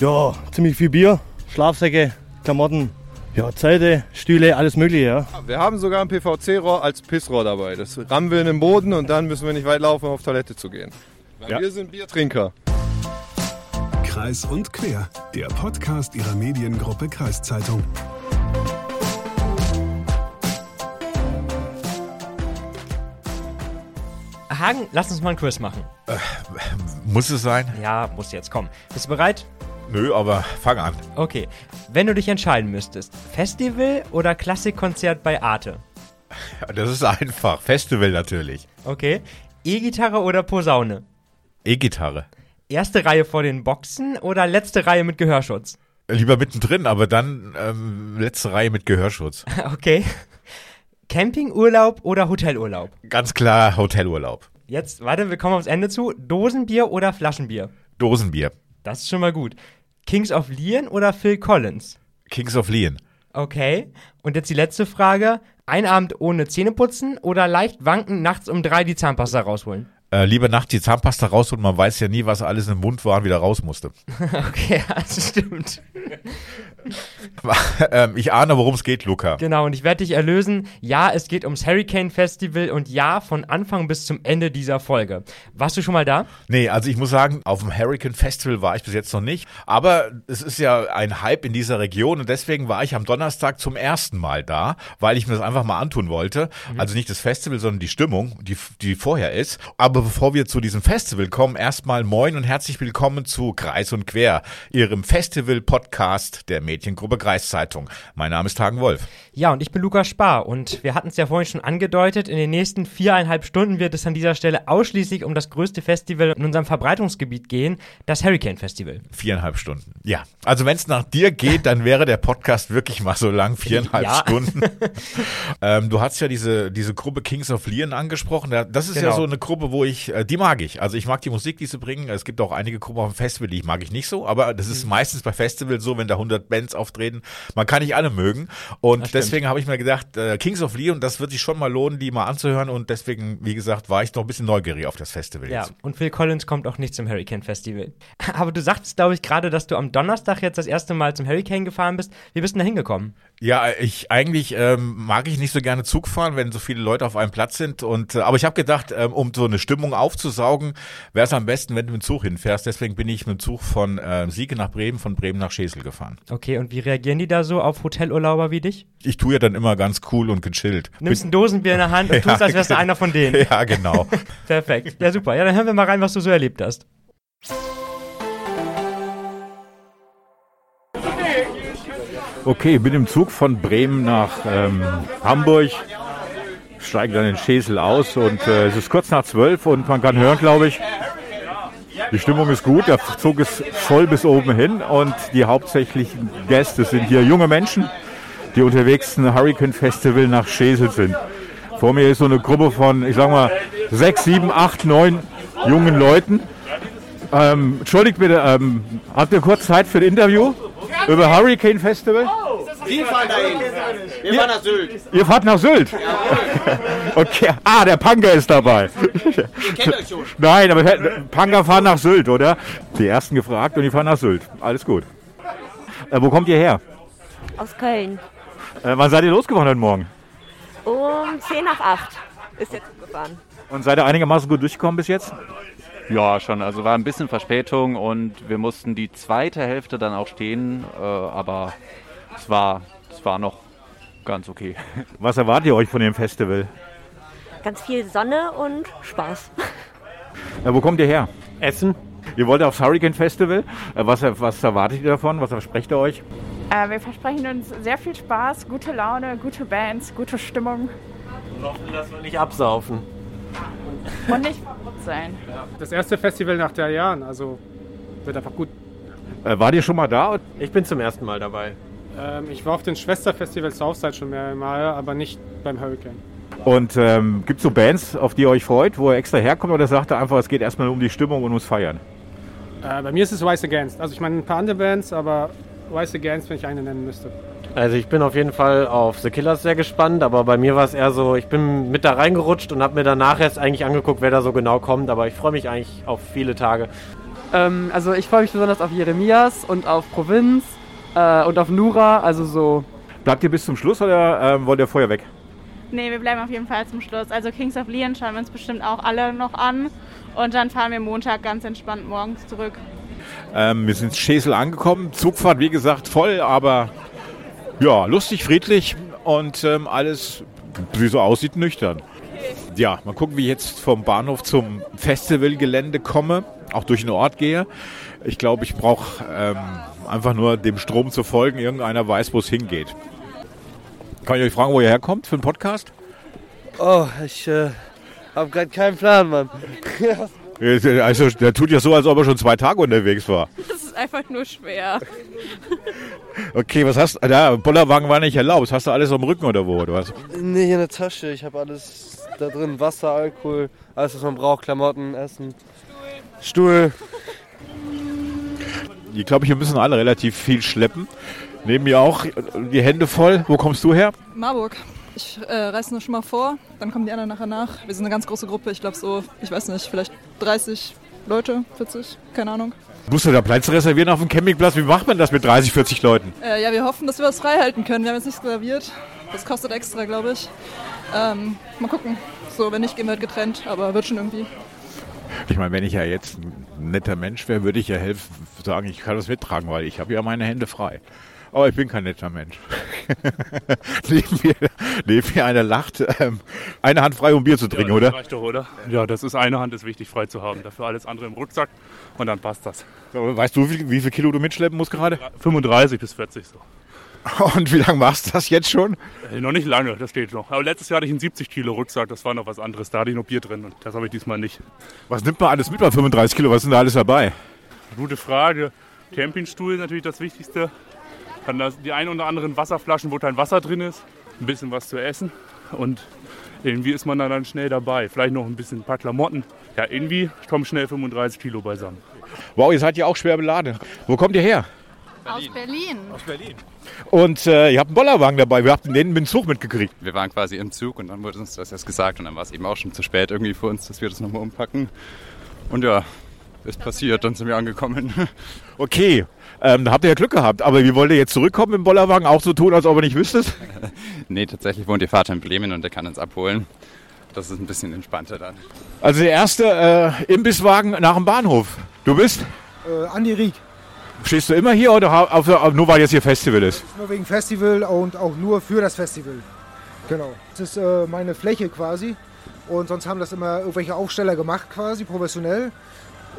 Ja, ziemlich viel Bier, Schlafsäcke, Klamotten, ja, Zelte, Stühle, alles Mögliche, ja. Wir haben sogar ein PVC-Rohr als Pissrohr dabei. Das rammen wir in den Boden und dann müssen wir nicht weit laufen, um auf Toilette zu gehen. Weil Ja. wir sind Biertrinker. Kreis und Quer, der Podcast ihrer Mediengruppe Kreiszeitung. Hagen, lass uns mal ein Quiz machen. Muss es sein? Ja, muss jetzt kommen. Bist du bereit? Nö, aber fang an. Okay. Wenn du dich entscheiden müsstest, Festival oder Klassikkonzert bei Arte? Das ist einfach. Festival natürlich. Okay. E-Gitarre oder Posaune? E-Gitarre. Erste Reihe vor den Boxen oder letzte Reihe mit Gehörschutz? Lieber mittendrin, aber dann ähm, letzte Reihe mit Gehörschutz. Okay. Campingurlaub oder Hotelurlaub? Ganz klar Hotelurlaub. Jetzt, warte, wir kommen aufs Ende zu. Dosenbier oder Flaschenbier? Dosenbier. Das ist schon mal gut. Kings of Leon oder Phil Collins? Kings of Leon. Okay. Und jetzt die letzte Frage. Ein Abend ohne Zähneputzen oder leicht wanken nachts um drei die Zahnpasta rausholen? Äh, lieber Nacht die Zahnpasta raus und man weiß ja nie, was alles im Mund war und wieder raus musste. Okay, das stimmt. ähm, ich ahne, worum es geht, Luca. Genau, und ich werde dich erlösen. Ja, es geht ums Hurricane Festival und ja, von Anfang bis zum Ende dieser Folge. Warst du schon mal da? Nee, also ich muss sagen, auf dem Hurricane Festival war ich bis jetzt noch nicht. Aber es ist ja ein Hype in dieser Region und deswegen war ich am Donnerstag zum ersten Mal da, weil ich mir das einfach mal antun wollte. Also nicht das Festival, sondern die Stimmung, die, die vorher ist. Aber bevor wir zu diesem Festival kommen, erstmal moin und herzlich willkommen zu Kreis und Quer, Ihrem Festival-Podcast der Mediengruppe Kreiszeitung. Mein Name ist Hagen Wolf. Ja, und ich bin Lukas Spar und wir hatten es ja vorhin schon angedeutet, in den nächsten viereinhalb Stunden wird es an dieser Stelle ausschließlich um das größte Festival in unserem Verbreitungsgebiet gehen, das Hurricane Festival. Viereinhalb Stunden. Ja. Also wenn es nach dir geht, dann wäre der Podcast wirklich mal so lang, viereinhalb Ja. Stunden. ähm, du hast ja diese, diese Gruppe Kings of Leon angesprochen. Da- Das ist ja Genau. so eine Gruppe, wo ich, äh, die mag ich. Also ich mag die Musik, die sie bringen. Es gibt auch einige Gruppen auf dem Festival, die mag ich nicht so. Aber das Mhm. ist meistens bei Festivals so, wenn da 100 Bands auftreten. Man kann nicht alle mögen. Und deswegen habe ich mir gedacht, äh, Kings of Leon, das wird sich schon mal lohnen, die mal anzuhören. Und deswegen, wie gesagt, war ich noch ein bisschen neugierig auf das Festival Ja, jetzt. und Phil Collins kommt auch nicht zum Hurricane Festival. Aber du sagtest, glaube ich, gerade, dass du am Donnerstag jetzt das erste Mal zum Hurricane gefahren bist. Wie bist du da hingekommen? Ja, ich eigentlich ähm, mag ich nicht so gerne Zug fahren, wenn so viele Leute auf einem Platz sind. Und äh, aber ich habe gedacht, ähm, um so eine Stimmung aufzusaugen, wäre es am besten, wenn du mit dem Zug hinfährst. Deswegen bin ich mit dem Zug von äh, Siege nach Bremen, von Bremen nach Schesel gefahren. Okay, und wie reagieren die da so auf Hotelurlauber wie dich? Ich tue ja dann immer ganz cool und gechillt. Nimmst ein Dosenbier in der Hand und Ja, tust, als wärst du genau. einer von denen. Ja, genau. Perfekt. Ja, super. Ja, dann hören wir mal rein, was du so erlebt hast. Okay, bin im Zug von Bremen nach ähm, Hamburg, steige dann in Schesel aus und äh, es ist kurz nach zwölf und man kann hören, glaube ich, die Stimmung ist gut, der Zug ist voll bis oben hin und die hauptsächlichen Gäste sind hier junge Menschen, die unterwegs zum Hurricane Festival nach Schesel sind. Vor mir ist so eine Gruppe von, ich sag mal, sechs, sieben, acht, neun jungen Leuten. Ähm, entschuldigt bitte, ähm, habt ihr kurz Zeit für ein Interview über Hurricane Festival? Wir fahren dahin. Wir fahren nach Sylt. Ihr fahrt nach Sylt? Okay. Ah, der Panga ist dabei. Ihr kennt euch schon. Nein, aber Panga fahren nach Sylt, oder? Die ersten gefragt und die fahren nach Sylt. Alles gut. Äh, wo kommt ihr her? Aus Köln. Äh, wann seid ihr losgefahren heute Morgen? Um 10 nach 8 ist der Zug gefahren. Und seid ihr einigermaßen gut durchgekommen bis jetzt? Ja, schon. Also war ein bisschen Verspätung und wir mussten die zweite Hälfte dann auch stehen, äh, aber es war, es war noch ganz okay. Was erwartet ihr euch von dem Festival? Ganz viel Sonne und Spaß. Äh, wo kommt ihr her? Essen. Ihr wollt aufs Hurricane Festival. Äh, was, was erwartet ihr davon? Was versprecht ihr euch? Äh, wir versprechen uns sehr viel Spaß, gute Laune, gute Bands, gute Stimmung Und hoffen, dass wir nicht absaufen. und nicht verrückt sein. Das erste Festival nach drei Jahren, also wird einfach gut. Äh, wart ihr schon mal da? Ich bin zum ersten Mal dabei. Ähm, ich war auf den Schwesterfestivals Southside schon mehrere Male, aber nicht beim Hurricane. Und ähm, gibt es so Bands, auf die ihr euch freut, wo ihr extra herkommt oder sagt ihr einfach, es geht erstmal um die Stimmung und ums Feiern? Äh, bei mir ist es Rise Against. Also ich meine ein paar andere Bands, aber Rise Against, wenn ich eine nennen müsste. Also ich bin auf jeden Fall auf The Killers sehr gespannt, aber bei mir war es eher so, ich bin mit da reingerutscht und habe mir danach erst eigentlich angeguckt, wer da so genau kommt, aber ich freue mich eigentlich auf viele Tage. Ähm, also ich freue mich besonders auf Jeremias und auf Provinz äh, und auf Nura, also so. Bleibt ihr bis zum Schluss oder ähm, wollt ihr vorher weg? Nee, wir bleiben auf jeden Fall zum Schluss. Also Kings of Leon schauen wir uns bestimmt auch alle noch an. Und dann fahren wir Montag ganz entspannt morgens zurück. Ähm, wir sind in Schesel angekommen. Zugfahrt, wie gesagt, voll, aber ja, lustig, friedlich und ähm, alles, wie so aussieht, nüchtern. Ja, mal gucken, wie ich jetzt vom Bahnhof zum Festivalgelände komme, auch durch den Ort gehe. Ich glaube, ich brauche ähm, einfach nur dem Strom zu folgen. Irgendeiner weiß, wo es hingeht. Kann ich euch fragen, wo ihr herkommt für einen Podcast? Oh, ich äh, habe gerade keinen Plan, Mann. Also, der tut ja so, als ob er schon zwei Tage unterwegs war. Das ist einfach nur schwer. Okay, was hast du? Da, Bollerwagen war nicht erlaubt. Hast du alles am Rücken oder wo, oder was? nee, hier in der Tasche. Ich habe alles da drin. Wasser, Alkohol, alles, was man braucht. Klamotten, Essen, Stuhl. Ich glaube, hier müssen alle relativ viel schleppen. Neben mir auch die Hände voll. Wo kommst du her? Marburg. Ich äh, reise nur schon mal vor, dann kommen die anderen nachher nach. Wir sind eine ganz große Gruppe, ich glaube so, ich weiß nicht, vielleicht 30 Leute, 40, keine Ahnung. Musst du da Platz reservieren auf dem Campingplatz? Wie macht man das mit 30, 40 Leuten? Äh, ja, wir hoffen, dass wir das frei halten können. Wir haben jetzt nichts reserviert. Das kostet extra, glaube ich. Ähm, mal gucken. So, wenn nicht, gehen wir halt getrennt, aber wird schon irgendwie. Ich meine, wenn ich ja jetzt ein netter Mensch wäre, würde ich ja helfen, sagen, ich kann das mittragen, weil ich habe ja meine Hände frei. Aber ich bin kein netter Mensch. neben, mir, neben mir einer lacht. Ähm, eine Hand frei, um Bier zu trinken, ja, das oder? Reicht doch, oder? Ja, das ist eine Hand, ist wichtig frei zu haben. Dafür alles andere im Rucksack und dann passt das. So, weißt du, wie, wie viel Kilo du mitschleppen musst gerade? 35 bis 40 so. Und wie lange machst du das jetzt schon? Äh, noch nicht lange, das steht noch. Aber letztes Jahr hatte ich einen 70 Kilo Rucksack, das war noch was anderes. Da hatte ich noch Bier drin und das habe ich diesmal nicht. Was nimmt man alles mit bei 35 Kilo? Was ist denn da alles dabei? Gute Frage. Campingstuhl ist natürlich das Wichtigste. Dann das, die ein oder anderen Wasserflaschen, wo kein Wasser drin ist. Ein bisschen was zu essen. Und irgendwie ist man da dann schnell dabei. Vielleicht noch ein bisschen ein paar Klamotten. Ja, irgendwie kommen schnell 35 Kilo beisammen. Wow, ihr seid ja auch schwer beladen. Wo kommt ihr her? Aus Berlin. Aus Berlin. Und äh, ihr habt einen Bollerwagen dabei. Wir habt den mit dem Zug mitgekriegt. Wir waren quasi im Zug und dann wurde uns das erst gesagt und dann war es eben auch schon zu spät irgendwie für uns, dass wir das nochmal umpacken. Und ja, ist passiert, dann sind wir angekommen. Okay, ähm, da habt ihr ja Glück gehabt. Aber wie wollt ihr jetzt zurückkommen im Bollerwagen? Auch so tun, als ob ihr nicht wüsstet? nee, tatsächlich wohnt ihr Vater in Bremen und der kann uns abholen. Das ist ein bisschen entspannter dann. Also der erste äh, Imbisswagen nach dem Bahnhof. Du bist? Äh, Andi Rieck. Stehst du immer hier oder auf, auf, nur weil jetzt hier Festival ist? Nur wegen Festival und auch nur für das Festival. Genau. Das ist äh, meine Fläche quasi. Und sonst haben das immer irgendwelche Aufsteller gemacht quasi, professionell.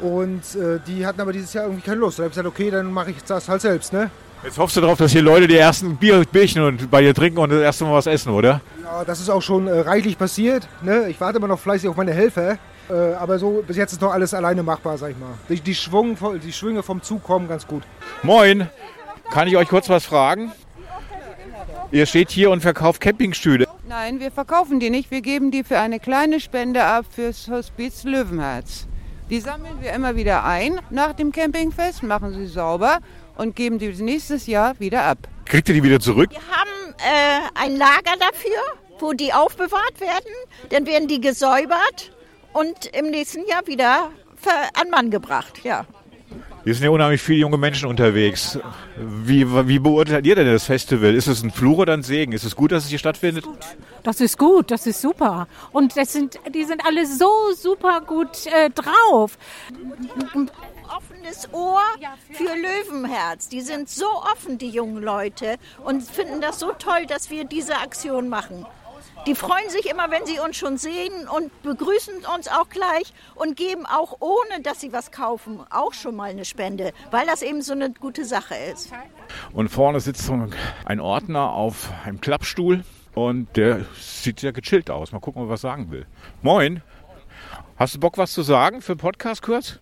Und äh, die hatten aber dieses Jahr irgendwie keine Lust. Da habe ich gesagt, okay, dann mache ich das halt selbst, ne? Jetzt hoffst du darauf, dass hier Leute die ersten Bier, Bierchen und bei dir trinken und das erste Mal was essen, oder? Ja, das ist auch schon äh, reichlich passiert. Ne? Ich warte immer noch fleißig auf meine Helfer. Äh, aber so bis jetzt ist noch alles alleine machbar, sag ich mal. Die, die, Schwung, die Schwünge vom Zug kommen ganz gut. Moin, kann ich euch kurz was fragen? Ihr steht hier und verkauft Campingstühle. Nein, wir verkaufen die nicht. Wir geben die für eine kleine Spende ab fürs Hospiz Löwenherz. Die sammeln wir immer wieder ein nach dem Campingfest, machen sie sauber und geben die nächstes Jahr wieder ab. Kriegt ihr die wieder zurück? Wir haben äh, ein Lager dafür, wo die aufbewahrt werden. Dann werden die gesäubert und im nächsten Jahr wieder an Mann gebracht. Ja. Hier sind ja unheimlich viele junge Menschen unterwegs. Wie, wie beurteilt ihr denn das Festival? Ist es ein Fluch oder ein Segen? Ist es gut, dass es hier stattfindet? Das ist gut, das ist super. Und das sind, die sind alle so super gut äh, drauf. Offenes Ohr für Löwenherz. Die sind so offen, die jungen Leute, und finden das so toll, dass wir diese Aktion machen. Die freuen sich immer, wenn sie uns schon sehen und begrüßen uns auch gleich und geben auch, ohne dass sie was kaufen, auch schon mal eine Spende, weil das eben so eine gute Sache ist. Und vorne sitzt so ein Ordner auf einem Klappstuhl und der sieht sehr gechillt aus. Mal gucken, ob er was sagen will. Moin. Hast du Bock, was zu sagen für den Podcast kurz?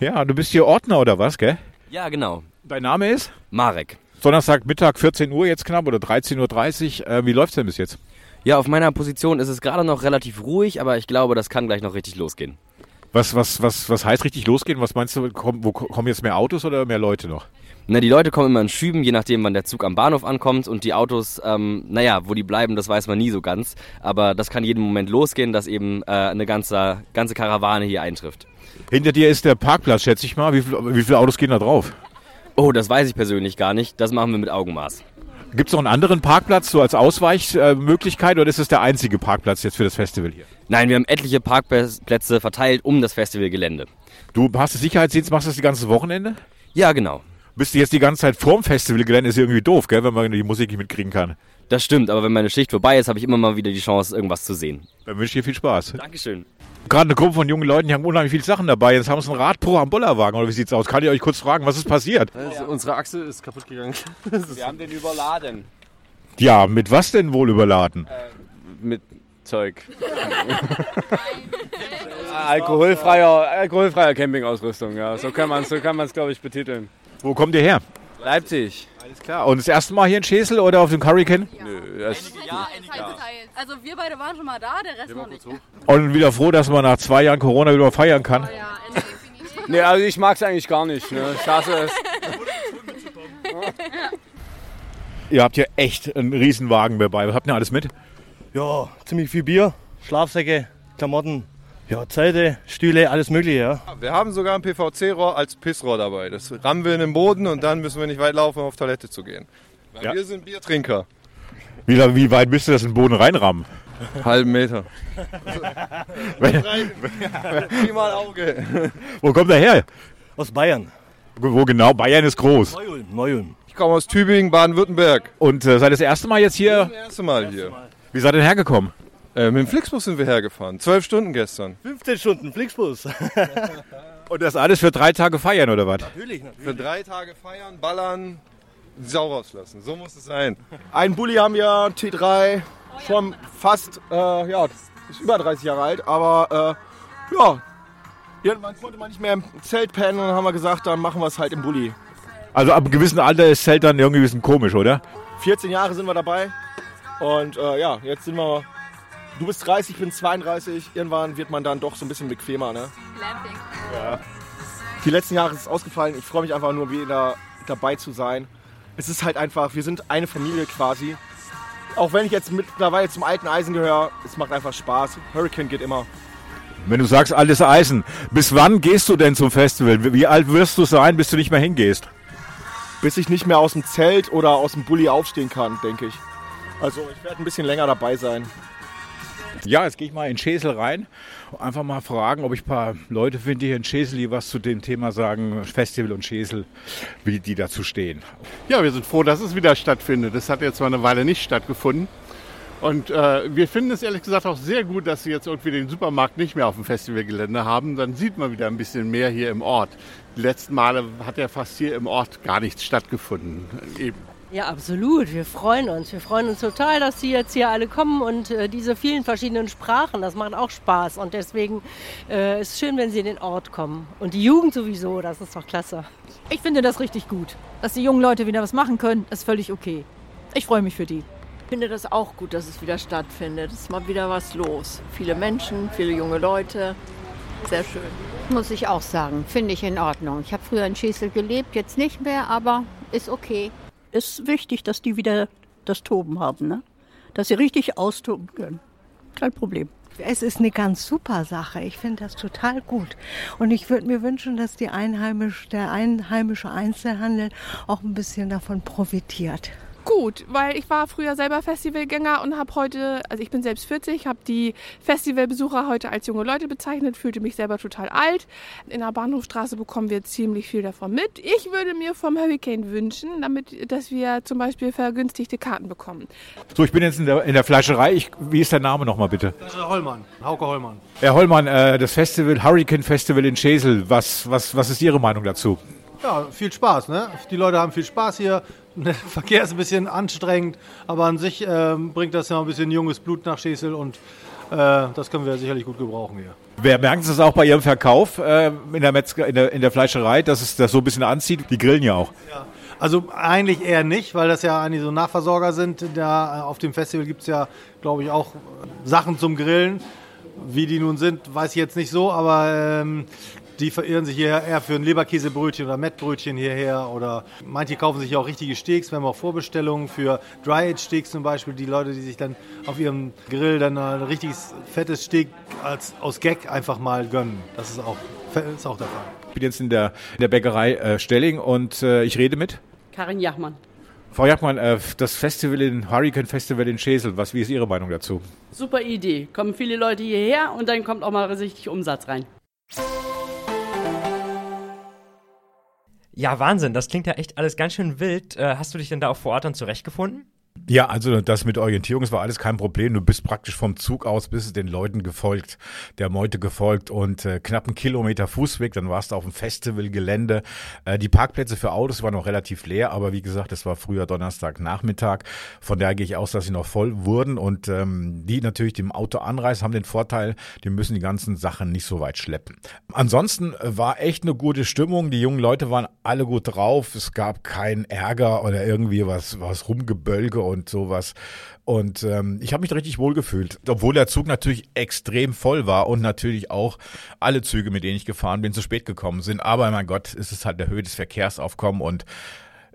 Ja, du bist hier Ordner oder was, gell? Ja, genau. Dein Name ist? Marek. Donnerstag Mittag 14 Uhr jetzt knapp oder 13.30 Uhr. Äh, wie läuft's denn bis jetzt? Ja, auf meiner Position ist es gerade noch relativ ruhig, aber ich glaube, das kann gleich noch richtig losgehen. Was, was, was, was heißt richtig losgehen? Was meinst du, kommen, wo kommen jetzt mehr Autos oder mehr Leute noch? Na, die Leute kommen immer in Schüben, je nachdem, wann der Zug am Bahnhof ankommt. Und die Autos, ähm, naja, wo die bleiben, das weiß man nie so ganz. Aber das kann jeden Moment losgehen, dass eben äh, eine ganze, ganze Karawane hier eintrifft. Hinter dir ist der Parkplatz, schätze ich mal. Wie, viel, wie viele Autos gehen da drauf? Oh, das weiß ich persönlich gar nicht. Das machen wir mit Augenmaß. Gibt es noch einen anderen Parkplatz so als Ausweichmöglichkeit oder ist es der einzige Parkplatz jetzt für das Festival hier? Nein, wir haben etliche Parkplätze verteilt um das Festivalgelände. Du hast das Sicherheitsdienst, machst das die ganze Wochenende? Ja, genau. Bist du jetzt die ganze Zeit vorm Festivalgelände? Ist irgendwie doof, gell, wenn man die Musik nicht mitkriegen kann. Das stimmt, aber wenn meine Schicht vorbei ist, habe ich immer mal wieder die Chance, irgendwas zu sehen. Dann wünsche ich dir viel Spaß. Dankeschön. Gerade eine Gruppe von jungen Leuten, die haben unheimlich viele Sachen dabei. Jetzt haben sie ein Radpro am Bollerwagen, oder wie sieht's aus? Kann ich euch kurz fragen, was ist passiert? Also unsere Achse ist kaputt gegangen. Wir haben den überladen. Ja, mit was denn wohl überladen? Mit Zeug. alkoholfreier, alkoholfreier Campingausrüstung, ja. So kann man es, so kann glaube ich, betiteln. Wo kommt ihr her? Leipzig. Alles klar. Und das erste Mal hier in Schesel oder auf dem Hurricane? Nö, das Also wir beide waren schon mal da, der Rest noch nicht. Und wieder froh, dass man nach zwei Jahren Corona wieder feiern kann. Nee, also ich mag es eigentlich gar nicht. Ne? Ich hasse es. Ihr habt ja echt einen Riesenwagen dabei. Was habt ihr alles mit? Ja, ziemlich viel Bier, Schlafsäcke, Klamotten, ja, Zelte, Stühle, alles mögliche, ja. Wir haben sogar ein PVC-Rohr als Pissrohr dabei. Das rammen wir in den Boden und dann müssen wir nicht weit laufen, um auf Toilette zu gehen. Weil Ja. wir sind Biertrinker. Wie, wie weit müsst ihr das in den Boden reinrammen? Halben Meter. Wie mal Auge. Wo kommt er her? Aus Bayern. Wo genau? Bayern ist groß. Neu-Ulm, Neu-Ulm. Ich komme aus Tübingen, Baden-Württemberg. Und äh, seid das erste Mal jetzt hier? Das erste Mal hier. Wie seid ihr denn hergekommen? Äh, mit dem Flixbus sind wir hergefahren. Zwölf Stunden gestern. 15 Stunden Flixbus. Und das alles für drei Tage feiern oder was? natürlich, natürlich. Für drei Tage feiern, ballern, Sau rauslassen. So muss es sein. Einen Bulli haben wir, T3, schon fast, äh, ja, ist über 30 Jahre alt, aber äh, ja, irgendwann konnte man nicht mehr im Zelt pennen und dann haben wir gesagt, dann machen wir es halt im Bulli. Also ab einem gewissen Alter ist Zelt dann irgendwie ein bisschen komisch, oder? 14 Jahre sind wir dabei und äh, ja, jetzt sind wir, du bist 30, ich bin 32, irgendwann wird man dann doch so ein bisschen bequemer, ne? Ja. Die letzten Jahre ist es ausgefallen, ich freue mich einfach nur wieder dabei zu sein. Es ist halt einfach, wir sind eine Familie quasi. Auch wenn ich jetzt mittlerweile zum alten Eisen gehöre, es macht einfach Spaß. Hurricane geht immer. Wenn du sagst, altes Eisen, bis wann gehst du denn zum Festival? Wie- Wie alt wirst du sein, bis du nicht mehr hingehst? Bis ich nicht mehr aus dem Zelt oder aus dem Bulli aufstehen kann, denke ich. Also ich werde ein bisschen länger dabei sein. Ja, jetzt gehe ich mal in Schesel rein. Einfach mal fragen, ob ich ein paar Leute finde hier in Schesel, die was zu dem Thema sagen, Festival und Schesel, wie die dazu stehen. Ja, wir sind froh, dass es wieder stattfindet. Das hat jetzt zwar eine Weile nicht stattgefunden. Und äh, wir finden es ehrlich gesagt auch sehr gut, dass sie jetzt irgendwie den Supermarkt nicht mehr auf dem Festivalgelände haben. Dann sieht man wieder ein bisschen mehr hier im Ort. Die letzten Male hat ja fast hier im Ort gar nichts stattgefunden. Eben. Ja, absolut. Wir freuen uns. Wir freuen uns total, dass Sie jetzt hier alle kommen und äh, diese vielen verschiedenen Sprachen, das macht auch Spaß. Und deswegen äh, ist es schön, wenn Sie in den Ort kommen. Und die Jugend sowieso, das ist doch klasse. Ich finde das richtig gut. Dass die jungen Leute wieder was machen können, ist völlig okay. Ich freue mich für die. Ich finde das auch gut, dass es wieder stattfindet. Es ist mal wieder was los. Viele Menschen, viele junge Leute. Sehr schön. Muss ich auch sagen, finde ich in Ordnung. Ich habe früher in Schesel gelebt, jetzt nicht mehr, aber ist okay. Ist wichtig, dass die wieder das Toben haben, ne? dass sie richtig austoben können. Kein Problem. Es ist eine ganz super Sache. Ich finde das total gut. Und ich würde mir wünschen, dass die Einheimisch, der einheimische Einzelhandel auch ein bisschen davon profitiert. Gut, weil ich war früher selber Festivalgänger und habe heute, also ich bin selbst 40, habe die Festivalbesucher heute als junge Leute bezeichnet, fühlte mich selber total alt. In der Bahnhofstraße bekommen wir ziemlich viel davon mit. Ich würde mir vom Hurricane wünschen, damit, dass wir zum Beispiel vergünstigte Karten bekommen. So, ich bin jetzt in der, in der Fleischerei. Ich, wie ist der Name nochmal bitte? Hollmann, Hauke Hollmann. Herr Hollmann, äh, das Festival, Hurricane Festival in Schesel, was, was, was ist Ihre Meinung dazu? Ja, viel Spaß, ne? Die Leute haben viel Spaß hier. Der Verkehr ist ein bisschen anstrengend, aber an sich ähm, bringt das ja ein bisschen junges Blut nach Schesel und äh, das können wir sicherlich gut gebrauchen hier. Wer merken Sie es auch bei Ihrem Verkauf äh, in, der Metzger, in, der, in der Fleischerei, dass es das so ein bisschen anzieht? Die grillen ja auch. Also eigentlich eher nicht, weil das ja eigentlich so Nachversorger sind. Da äh, auf dem Festival gibt es ja, glaube ich, auch Sachen zum Grillen. Wie die nun sind, weiß ich jetzt nicht so, aber ähm, die verirren sich hier eher für ein Leberkäsebrötchen oder Mettbrötchen hierher. Oder manche kaufen sich auch richtige Steaks. Wir haben auch Vorbestellungen für Dry-Aged-Steaks zum Beispiel. Die Leute, die sich dann auf ihrem Grill dann ein richtiges fettes Steak als, aus Gag einfach mal gönnen. Das ist auch, ist auch der Fall. Ich bin jetzt in der, in der Bäckerei äh, Stelling und äh, ich rede mit. Karin Jachmann. Frau Jachmann, äh, das Festival in Hurricane Festival in Schesel, was, wie ist Ihre Meinung dazu? Super Idee. Kommen viele Leute hierher und dann kommt auch mal richtig Umsatz rein. Ja, Wahnsinn, das klingt ja echt alles ganz schön wild. Äh, hast du dich denn da auch vor Ort dann zurechtgefunden? Ja, also das mit Orientierung, das war alles kein Problem. Du bist praktisch vom Zug aus, bist den Leuten gefolgt, der Meute gefolgt und äh, knapp einen Kilometer Fußweg, dann warst du auf dem Festivalgelände. Äh, die Parkplätze für Autos waren noch relativ leer, aber wie gesagt, es war früher Donnerstagnachmittag. Von daher gehe ich aus, dass sie noch voll wurden und ähm, die natürlich dem Auto anreisen, haben den Vorteil, die müssen die ganzen Sachen nicht so weit schleppen. Ansonsten äh, war echt eine gute Stimmung. Die jungen Leute waren alle gut drauf. Es gab keinen Ärger oder irgendwie was, was rumgebölke und sowas. Und ähm, ich habe mich richtig wohl gefühlt, obwohl der Zug natürlich extrem voll war und natürlich auch alle Züge, mit denen ich gefahren bin, zu spät gekommen sind. Aber mein Gott, es ist halt der Höhe des Verkehrsaufkommen und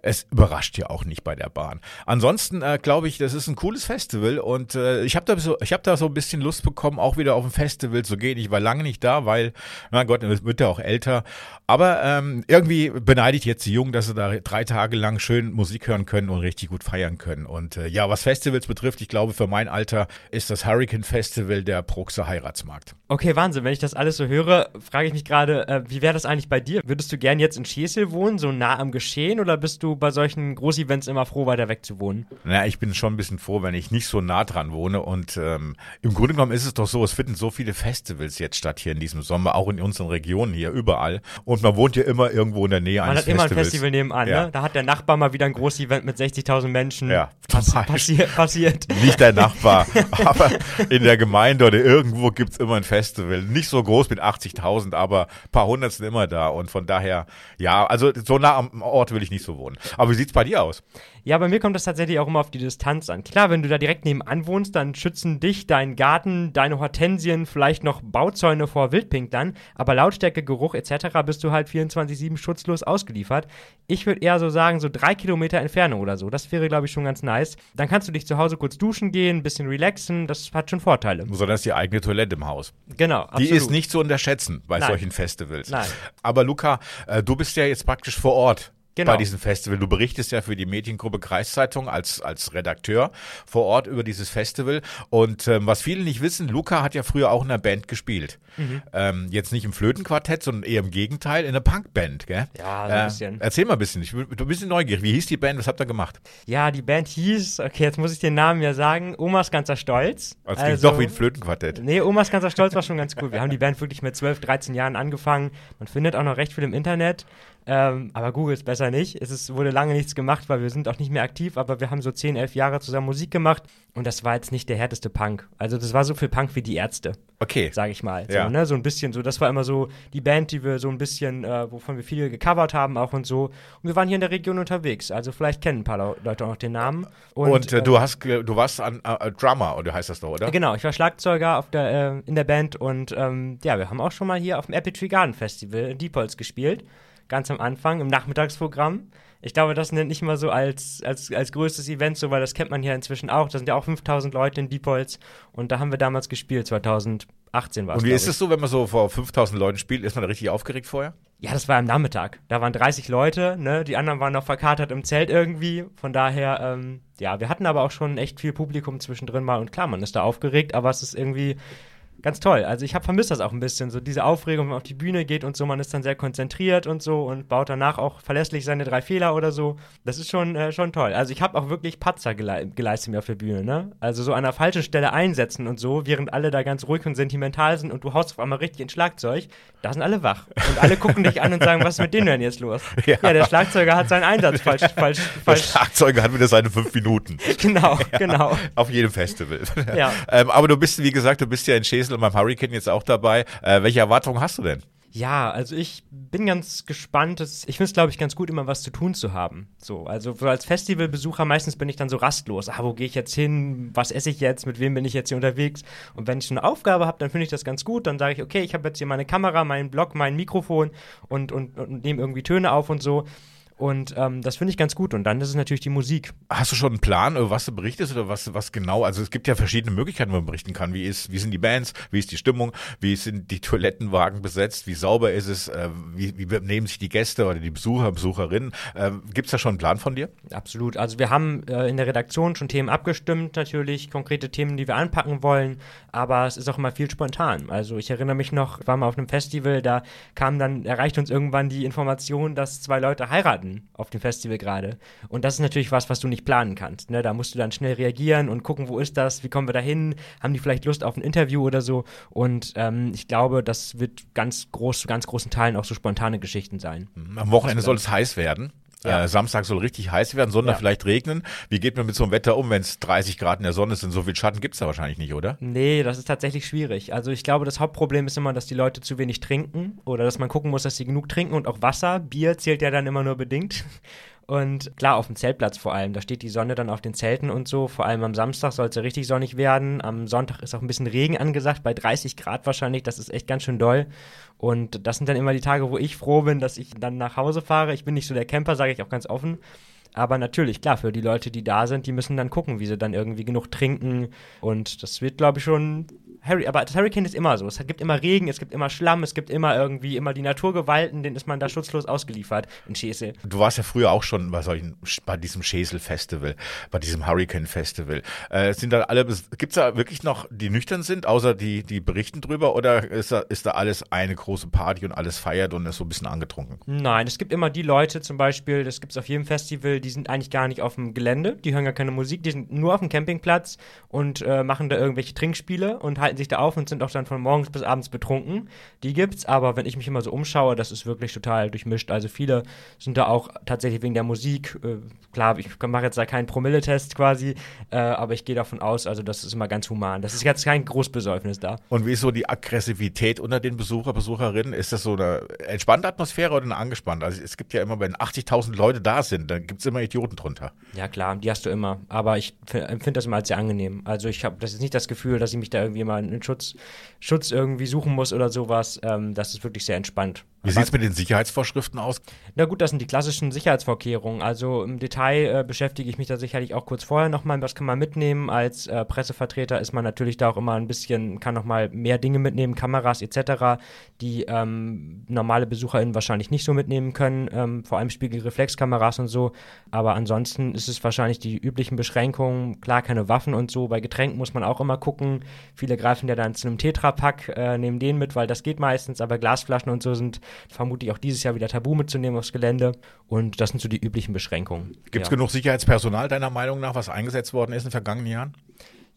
es überrascht ja auch nicht bei der Bahn. Ansonsten äh, glaube ich, das ist ein cooles Festival und äh, ich habe da so, habe da so ein bisschen Lust bekommen, auch wieder auf ein Festival zu gehen. Ich war lange nicht da, weil, mein Gott, es wird ja auch älter. Aber ähm, irgendwie beneide ich jetzt die Jungen, dass sie da drei Tage lang schön Musik hören können und richtig gut feiern können. Und äh, ja, was Festivals betrifft, ich glaube, für mein Alter ist das Hurricane Festival der Bruxer Heiratsmarkt. Okay, Wahnsinn. Wenn ich das alles so höre, frage ich mich gerade, äh, wie wäre das eigentlich bei dir? Würdest du gern jetzt in Schesel wohnen, so nah am Geschehen, oder bist du bei solchen Großevents immer froh, weiter weg zu wohnen? Na, ich bin schon ein bisschen froh, wenn ich nicht so nah dran wohne. Und ähm, im Grunde genommen ist es doch so, es finden so viele Festivals jetzt statt hier in diesem Sommer, auch in unseren Regionen hier, überall. Und man wohnt ja immer irgendwo in der Nähe Man eines hat immer ein Festivals. Festival nebenan, Ja. ne? Da hat der Nachbar mal wieder ein Großevent mit 60.000 Menschen. Ja, Pass passiert, passiert. Nicht der Nachbar, aber in der Gemeinde oder irgendwo gibt's immer ein Festival. Nicht so groß mit 80.000, aber ein paar hundert sind immer da. Und von daher, ja, also so nah am Ort will ich nicht so wohnen. Aber wie sieht's bei dir aus? Ja, bei mir kommt das tatsächlich auch immer auf die Distanz an. Klar, wenn du da direkt nebenan wohnst, dann schützen dich, deinen Garten, deine Hortensien, vielleicht noch Bauzäune vor Wildpinklern, aber Lautstärke, Geruch etc. bist du halt 24-7 schutzlos ausgeliefert. Ich würde eher so sagen, so drei Kilometer Entfernung oder so. Das wäre, glaube ich, schon ganz nice. Dann kannst du dich zu Hause kurz duschen gehen, ein bisschen relaxen, das hat schon Vorteile. Besonders die eigene Toilette im Haus. Genau, Die absolut. ist nicht zu unterschätzen bei Nein. solchen Festivals. Nein. Aber Luca, äh, du bist ja jetzt praktisch vor Ort. Genau. Bei diesem Festival. Du berichtest ja für die Mediengruppe Kreiszeitung als, als Redakteur vor Ort über dieses Festival. Und ähm, was viele nicht wissen, Luca hat ja früher auch in einer Band gespielt. Mhm. Ähm, jetzt nicht im Flötenquartett, sondern eher im Gegenteil, in einer Punkband, gell? Ja, so ein bisschen. Erzähl mal ein bisschen. Ich bin ein bisschen neugierig. Wie hieß die Band? Was habt ihr gemacht? Ja, die Band hieß, okay, jetzt muss ich den Namen ja sagen, Omas ganzer Stolz. Das klingt doch wie ein Flötenquartett. Nee, Omas ganzer Stolz war schon ganz cool. Wir haben die Band wirklich mit 12, 13 Jahren angefangen. Man findet auch noch recht viel im Internet. Ähm, aber Google ist besser nicht. Es ist, wurde lange nichts gemacht, weil wir sind auch nicht mehr aktiv, aber wir haben so 10, 11 Jahre zusammen Musik gemacht und das war jetzt nicht der härteste Punk. Also das war so viel Punk wie die Ärzte. Okay. Sag ich mal. Ja. So, ne? so ein bisschen so, das war immer so die Band, die wir so ein bisschen, äh, wovon wir viele gecovert haben auch und so. Und wir waren hier in der Region unterwegs. Also vielleicht kennen ein paar Leu- Leute auch noch den Namen. Und, äh, äh, du hast, du warst an äh, Drummer, oder heißt das doch, oder? Genau, ich war Schlagzeuger auf der, äh, in der Band und ähm, ja, wir haben auch schon mal hier auf dem Apple Tree Garden Festival in Diepholz gespielt. Ganz am Anfang im Nachmittagsprogramm. Ich glaube, das nennt nicht mal so als, als, als größtes Event so, weil das kennt man hier inzwischen auch. Da sind ja auch 5000 Leute in Diepholz und da haben wir damals gespielt, 2018 war es. Und wie ist es so, wenn man so vor 5000 Leuten spielt? Ist man da richtig aufgeregt vorher? Ja, das war am Nachmittag. Da waren 30 Leute, ne? Die anderen waren noch verkatert im Zelt irgendwie. Von daher, ähm, ja, wir hatten aber auch schon echt viel Publikum zwischendrin mal. Und klar, man ist da aufgeregt, aber es ist irgendwie ganz toll. Also ich habe vermisst das auch ein bisschen, so diese Aufregung, wenn man auf die Bühne geht und so, man ist dann sehr konzentriert und so und baut danach auch verlässlich seine drei Fehler oder so. Das ist schon, äh, schon toll. Also ich habe auch wirklich Patzer gelei geleistet mir auf der Bühne, ne? Also so an der falschen Stelle einsetzen und so, während alle da ganz ruhig und sentimental sind und du haust auf einmal richtig ins Schlagzeug, da sind alle wach. Und alle gucken dich an und sagen, was ist mit denen denn jetzt los? Ja. Ja, der Schlagzeuger hat seinen Einsatz falsch, falsch, Der falsch. Schlagzeuger hat wieder seine fünf Minuten. Genau, genau. Auf jedem Festival. Ja. ähm, aber du bist, wie gesagt, du bist ja in Schesel und beim Hurricane jetzt auch dabei. Äh, welche Erwartungen hast du denn? Ja, also ich bin ganz gespannt. Ich finde es, glaube ich, ganz gut, immer was zu tun zu haben. So, also so als Festivalbesucher meistens bin ich dann so rastlos. Ah, wo gehe ich jetzt hin? Was esse ich jetzt? Mit wem bin ich jetzt hier unterwegs? Und wenn ich eine Aufgabe habe, dann finde ich das ganz gut. Dann sage ich, okay, ich habe jetzt hier meine Kamera, meinen Blog, mein Mikrofon und, und, und nehme irgendwie Töne auf und so. Und ähm, das finde ich ganz gut. Und dann ist es natürlich die Musik. Hast du schon einen Plan, über was du berichtest oder was, was genau? Also es gibt ja verschiedene Möglichkeiten, wo man berichten kann. Wie, ist, wie sind die Bands? Wie ist die Stimmung? Wie sind die Toilettenwagen besetzt? Wie sauber ist es? Äh, wie, wie nehmen sich die Gäste oder die Besucher, Besucherinnen? Äh, gibt es da schon einen Plan von dir? Absolut. Also wir haben äh, in der Redaktion schon Themen abgestimmt, natürlich, konkrete Themen, die wir anpacken wollen. Aber es ist auch immer viel spontan. Also ich erinnere mich noch, ich war mal auf einem Festival, da kam dann, erreicht uns irgendwann die Information, dass zwei Leute heiraten auf dem Festival gerade. Und das ist natürlich was, was du nicht planen kannst. Ne? Da musst du dann schnell reagieren und gucken, wo ist das, wie kommen wir da hin, haben die vielleicht Lust auf ein Interview oder so. Und ähm, ich glaube, das wird ganz groß, zu ganz großen Teilen auch so spontane Geschichten sein. Am Wochenende soll es heiß werden. Ja. Äh, Samstag soll richtig heiß werden, Sonntag Ja. vielleicht regnen. Wie geht man mit so einem Wetter um, wenn es 30 Grad in der Sonne sind? So viel Schatten gibt's da wahrscheinlich nicht, oder? Nee, das ist tatsächlich schwierig. Also ich glaube, das Hauptproblem ist immer, dass die Leute zu wenig trinken oder dass man gucken muss, dass sie genug trinken und auch Wasser. Bier zählt ja dann immer nur bedingt. Und klar, auf dem Zeltplatz vor allem, da steht die Sonne dann auf den Zelten und so. Vor allem am Samstag soll es ja richtig sonnig werden. Am Sonntag ist auch ein bisschen Regen angesagt, bei 30 Grad wahrscheinlich. Das ist echt ganz schön doll. Und das sind dann immer die Tage, wo ich froh bin, dass ich dann nach Hause fahre. Ich bin nicht so der Camper, sage ich auch ganz offen. Aber natürlich, klar, für die Leute, die da sind, die müssen dann gucken, wie sie dann irgendwie genug trinken. Und das wird, glaube ich, schon. Harry, aber das Hurricane ist immer so. Es gibt immer Regen, es gibt immer Schlamm, es gibt immer irgendwie immer die Naturgewalten, denen ist man da schutzlos ausgeliefert in Schesel. Du warst ja früher auch schon bei solchen, bei diesem Schesel Festival, bei diesem Hurricane Festival. Äh, sind da alle, gibt's da wirklich noch, die nüchtern sind, außer die, die berichten drüber, oder ist da, ist da alles eine große Party und alles feiert und ist so ein bisschen angetrunken? Nein, es gibt immer die Leute zum Beispiel, das gibt es auf jedem Festival, die sind eigentlich gar nicht auf dem Gelände, die hören gar keine Musik, die sind nur auf dem Campingplatz und äh, machen da irgendwelche Trinkspiele und halten sich da auf und sind auch dann von morgens bis abends betrunken. Die gibt's, aber wenn ich mich immer so umschaue, das ist wirklich total durchmischt. Also viele sind da auch tatsächlich wegen der Musik, äh, klar, ich mache jetzt da keinen Promilletest quasi, äh, aber ich gehe davon aus, also das ist immer ganz human. Das ist jetzt kein Großbesäufnis da. Und wie ist so die Aggressivität unter den Besucher, Besucherinnen? Ist das so eine entspannte Atmosphäre oder eine angespannte? Also es gibt ja immer, wenn 80.000 Leute da sind, dann gibt's immer Idioten drunter. Ja klar, die hast du immer. Aber ich empfinde das immer als sehr angenehm. Also ich habe das ist nicht das Gefühl, dass ich mich da irgendwie mal in Schutz, Schutz irgendwie suchen muss oder sowas. Ähm, das ist wirklich sehr entspannt. Wie sieht's mit den Sicherheitsvorschriften aus? Na gut, das sind die klassischen Sicherheitsvorkehrungen. Also im Detail äh, beschäftige ich mich da sicherlich auch kurz vorher nochmal. Was kann man mitnehmen? Als äh, Pressevertreter ist man natürlich da auch immer ein bisschen, kann nochmal mehr Dinge mitnehmen, Kameras etc., die ähm, normale BesucherInnen wahrscheinlich nicht so mitnehmen können. Ähm, vor allem Spiegelreflexkameras und so. Aber ansonsten ist es wahrscheinlich die üblichen Beschränkungen. Klar, keine Waffen und so. Bei Getränken muss man auch immer gucken. Viele greifen ja dann zu einem Tetrapack, äh, nehmen den mit, weil das geht meistens. Aber Glasflaschen und so sind vermutlich auch dieses Jahr wieder tabu mitzunehmen aufs Gelände. Und das sind so die üblichen Beschränkungen. Gibt's ja. genug Sicherheitspersonal deiner Meinung nach, was eingesetzt worden ist in den vergangenen Jahren?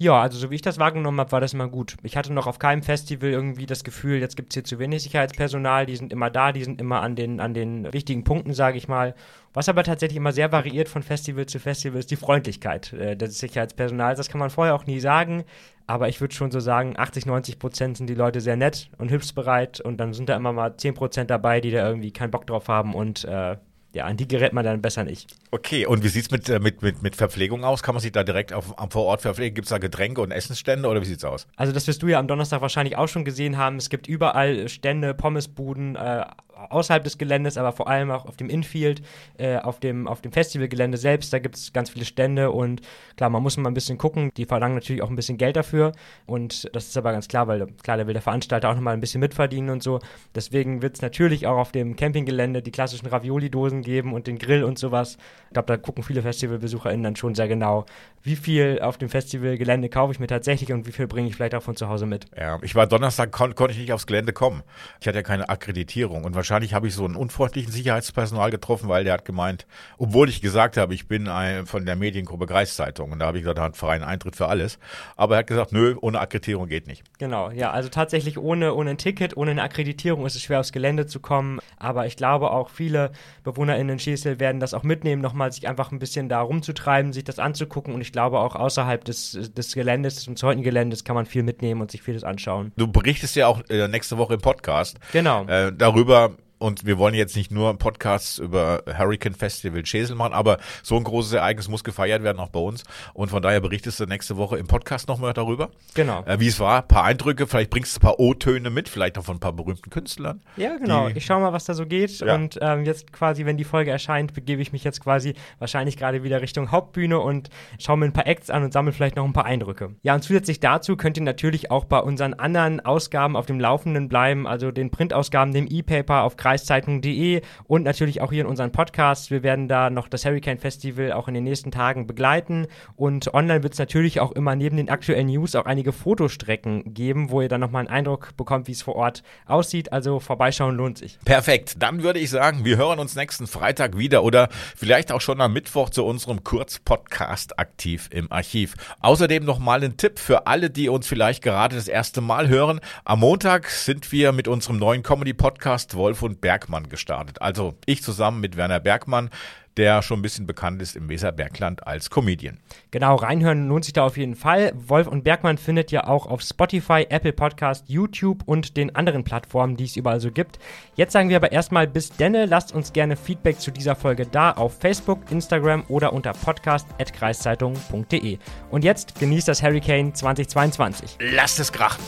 Ja, also so wie ich das wahrgenommen habe, war das immer gut. Ich hatte noch auf keinem Festival irgendwie das Gefühl, jetzt gibt es hier zu wenig Sicherheitspersonal, die sind immer da, die sind immer an den, an den wichtigen Punkten, sage ich mal. Was aber tatsächlich immer sehr variiert von Festival zu Festival ist die Freundlichkeit äh, des Sicherheitspersonals. Das kann man vorher auch nie sagen, aber ich würde schon so sagen, 80, 90 Prozent sind die Leute sehr nett und hilfsbereit und dann sind da immer mal 10 Prozent dabei, die da irgendwie keinen Bock drauf haben und äh, ja, an die gerät man dann besser nicht. Okay, und wie sieht's mit, äh, mit, mit, mit Verpflegung aus? Kann man sich da direkt auf, am vor Ort verpflegen? Gibt's da Getränke und Essensstände oder wie sieht's aus? Also das wirst du ja am Donnerstag wahrscheinlich auch schon gesehen haben. Es gibt überall Stände, Pommesbuden äh, außerhalb des Geländes, aber vor allem auch auf dem Infield, äh, auf dem, auf dem Festivalgelände selbst. Da gibt es ganz viele Stände und klar, man muss mal ein bisschen gucken. Die verlangen natürlich auch ein bisschen Geld dafür und das ist aber ganz klar, weil klar, da will der Veranstalter auch nochmal ein bisschen mitverdienen und so. Deswegen wird es natürlich auch auf dem Campinggelände die klassischen Ravioli-Dosen geben und den Grill und sowas. Ich glaube, da gucken viele FestivalbesucherInnen dann schon sehr genau, wie viel auf dem Festivalgelände kaufe ich mir tatsächlich und wie viel bringe ich vielleicht auch von zu Hause mit. Ja, ich war Donnerstag, kon konnte ich nicht aufs Gelände kommen. Ich hatte ja keine Akkreditierung und wahrscheinlich wahrscheinlich habe ich so einen unfreundlichen Sicherheitspersonal getroffen, weil der hat gemeint, obwohl ich gesagt habe, ich bin ein, von der Mediengruppe Kreiszeitung und da habe ich gesagt, da hat freien Eintritt für alles. Aber er hat gesagt, nö, ohne Akkreditierung geht nicht. Genau, ja, also tatsächlich ohne, ohne ein Ticket, ohne eine Akkreditierung ist es schwer aufs Gelände zu kommen. Aber ich glaube auch viele BewohnerInnen in Schesel werden das auch mitnehmen, nochmal sich einfach ein bisschen da rumzutreiben, sich das anzugucken und ich glaube auch außerhalb des, des Geländes, des umzäunten Geländes kann man viel mitnehmen und sich vieles anschauen. Du berichtest ja auch äh, nächste Woche im Podcast Genau. äh, darüber, und wir wollen jetzt nicht nur Podcasts über Hurricane Festival Schesel machen, aber so ein großes Ereignis muss gefeiert werden, auch bei uns. Und von daher berichtest du nächste Woche im Podcast nochmal darüber. Genau. Äh, wie es war, ein paar Eindrücke, vielleicht bringst du ein paar O-Töne mit, vielleicht auch von ein paar berühmten Künstlern. Ja, genau. Ich schaue mal, was da so geht. Ja. Und ähm, jetzt quasi, wenn die Folge erscheint, begebe ich mich jetzt quasi wahrscheinlich gerade wieder Richtung Hauptbühne und schaue mir ein paar Acts an und sammle vielleicht noch ein paar Eindrücke. Ja, und zusätzlich dazu könnt ihr natürlich auch bei unseren anderen Ausgaben auf dem Laufenden bleiben, also den Printausgaben, dem E-Paper auf kreiszeitung.de und natürlich auch hier in unseren Podcasts. Wir werden da noch das Hurricane Festival auch in den nächsten Tagen begleiten. Und online wird es natürlich auch immer neben den aktuellen News auch einige Fotostrecken geben, wo ihr dann nochmal einen Eindruck bekommt, wie es vor Ort aussieht. Also vorbeischauen lohnt sich. Perfekt. Dann würde ich sagen, wir hören uns nächsten Freitag wieder oder vielleicht auch schon am Mittwoch zu unserem Kurzpodcast aktiv im Archiv. Außerdem nochmal ein Tipp für alle, die uns vielleicht gerade das erste Mal hören. Am Montag sind wir mit unserem neuen Comedy-Podcast Wolf und Bergmann gestartet. Also ich zusammen mit Werner Bergmann, der schon ein bisschen bekannt ist im Weserbergland als Comedian. Genau, reinhören lohnt sich da auf jeden Fall. Wolf und Bergmann findet ihr auch auf Spotify, Apple Podcast, YouTube und den anderen Plattformen, die es überall so gibt. Jetzt sagen wir aber erstmal bis denne. Lasst uns gerne Feedback zu dieser Folge da auf Facebook, Instagram oder unter podcast.kreiszeitung.de. Und jetzt genießt das Hurricane 2022. Lasst es krachen.